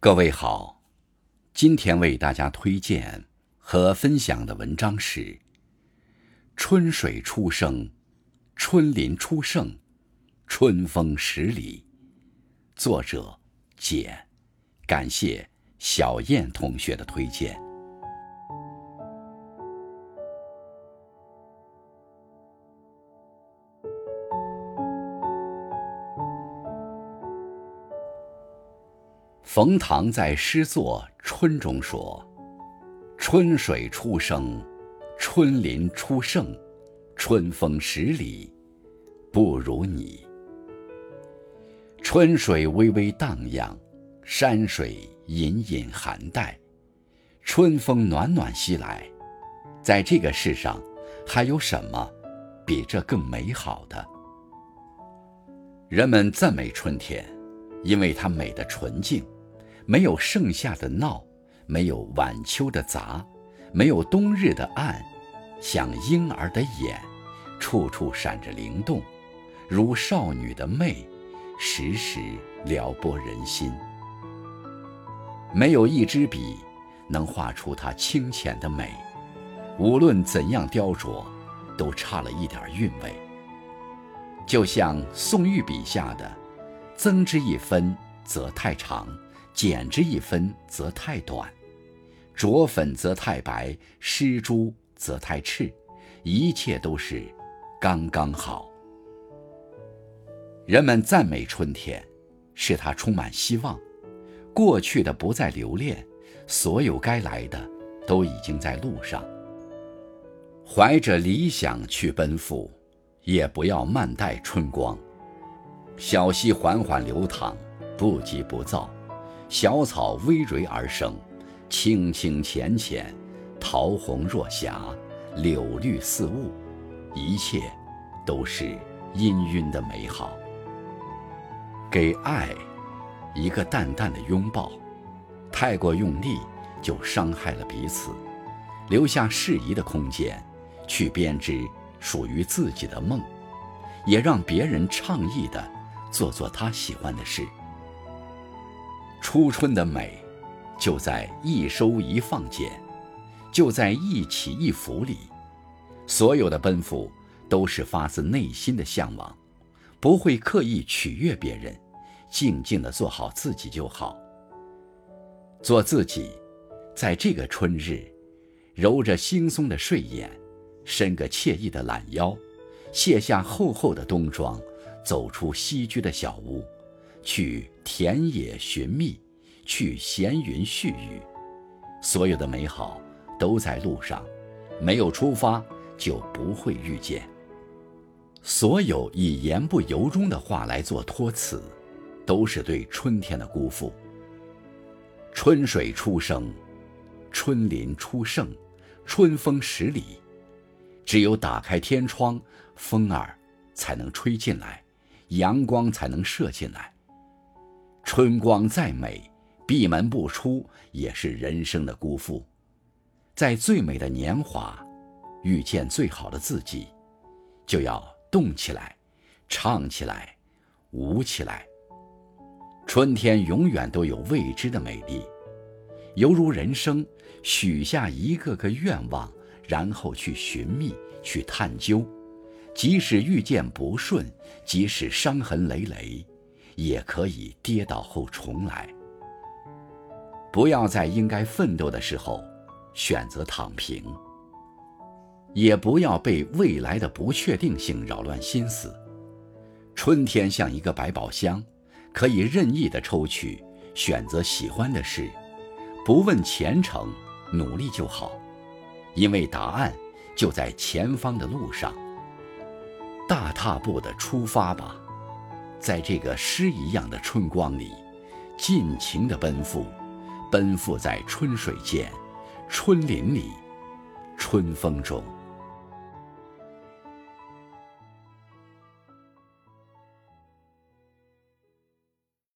各位好，今天为大家推荐和分享的文章是《春水初生，春林初盛，春风十里》，作者简，感谢小燕同学的推荐。冯唐在诗作《春》中说：“春水初生，春林初盛，春风十里，不如你。春水微微荡漾，山水隐隐含带，春风暖暖袭来。在这个世上，还有什么比这更美好的？人们赞美春天，因为它美的纯净。”没有盛夏的闹，没有晚秋的杂，没有冬日的暗，像婴儿的眼，处处闪着灵动，如少女的媚，时时撩拨人心。没有一支笔能画出它清浅的美，无论怎样雕琢，都差了一点韵味。就像宋玉笔下的，增之一分则太长。减之一分则太短，着粉则太白，施朱则太赤，一切都是刚刚好。人们赞美春天，使它充满希望，过去的不再留恋，所有该来的都已经在路上。怀着理想去奔赴，也不要慢待春光。小溪缓缓流淌，不急不躁。小草葳蕤而生，清清浅浅，桃红若霞，柳绿似雾，一切都是氤氲的美好。给爱一个淡淡的拥抱，太过用力就伤害了彼此，留下适宜的空间，去编织属于自己的梦，也让别人畅意的做做他喜欢的事。初春的美，就在一收一放间，就在一起一伏里。所有的奔赴，都是发自内心的向往，不会刻意取悦别人，静静的做好自己就好。做自己，在这个春日，揉着惺忪的睡眼，伸个惬意的懒腰，卸下厚厚的冬装，走出西居的小屋。去田野寻觅，去闲云絮语，所有的美好都在路上，没有出发就不会遇见。所有以言不由衷的话来做托词，都是对春天的辜负。春水初生，春林初盛，春风十里。只有打开天窗，风儿才能吹进来，阳光才能射进来。春光再美，闭门不出也是人生的辜负。在最美的年华，遇见最好的自己，就要动起来，唱起来，舞起来。春天永远都有未知的美丽，犹如人生，许下一个个愿望，然后去寻觅，去探究。即使遇见不顺，即使伤痕累累。也可以跌倒后重来。不要在应该奋斗的时候选择躺平，也不要被未来的不确定性扰乱心思。春天像一个百宝箱，可以任意的抽取，选择喜欢的事，不问前程，努力就好，因为答案就在前方的路上。大踏步的出发吧。在这个诗一样的春光里，尽情的奔赴，奔赴在春水间、春林里、春风中。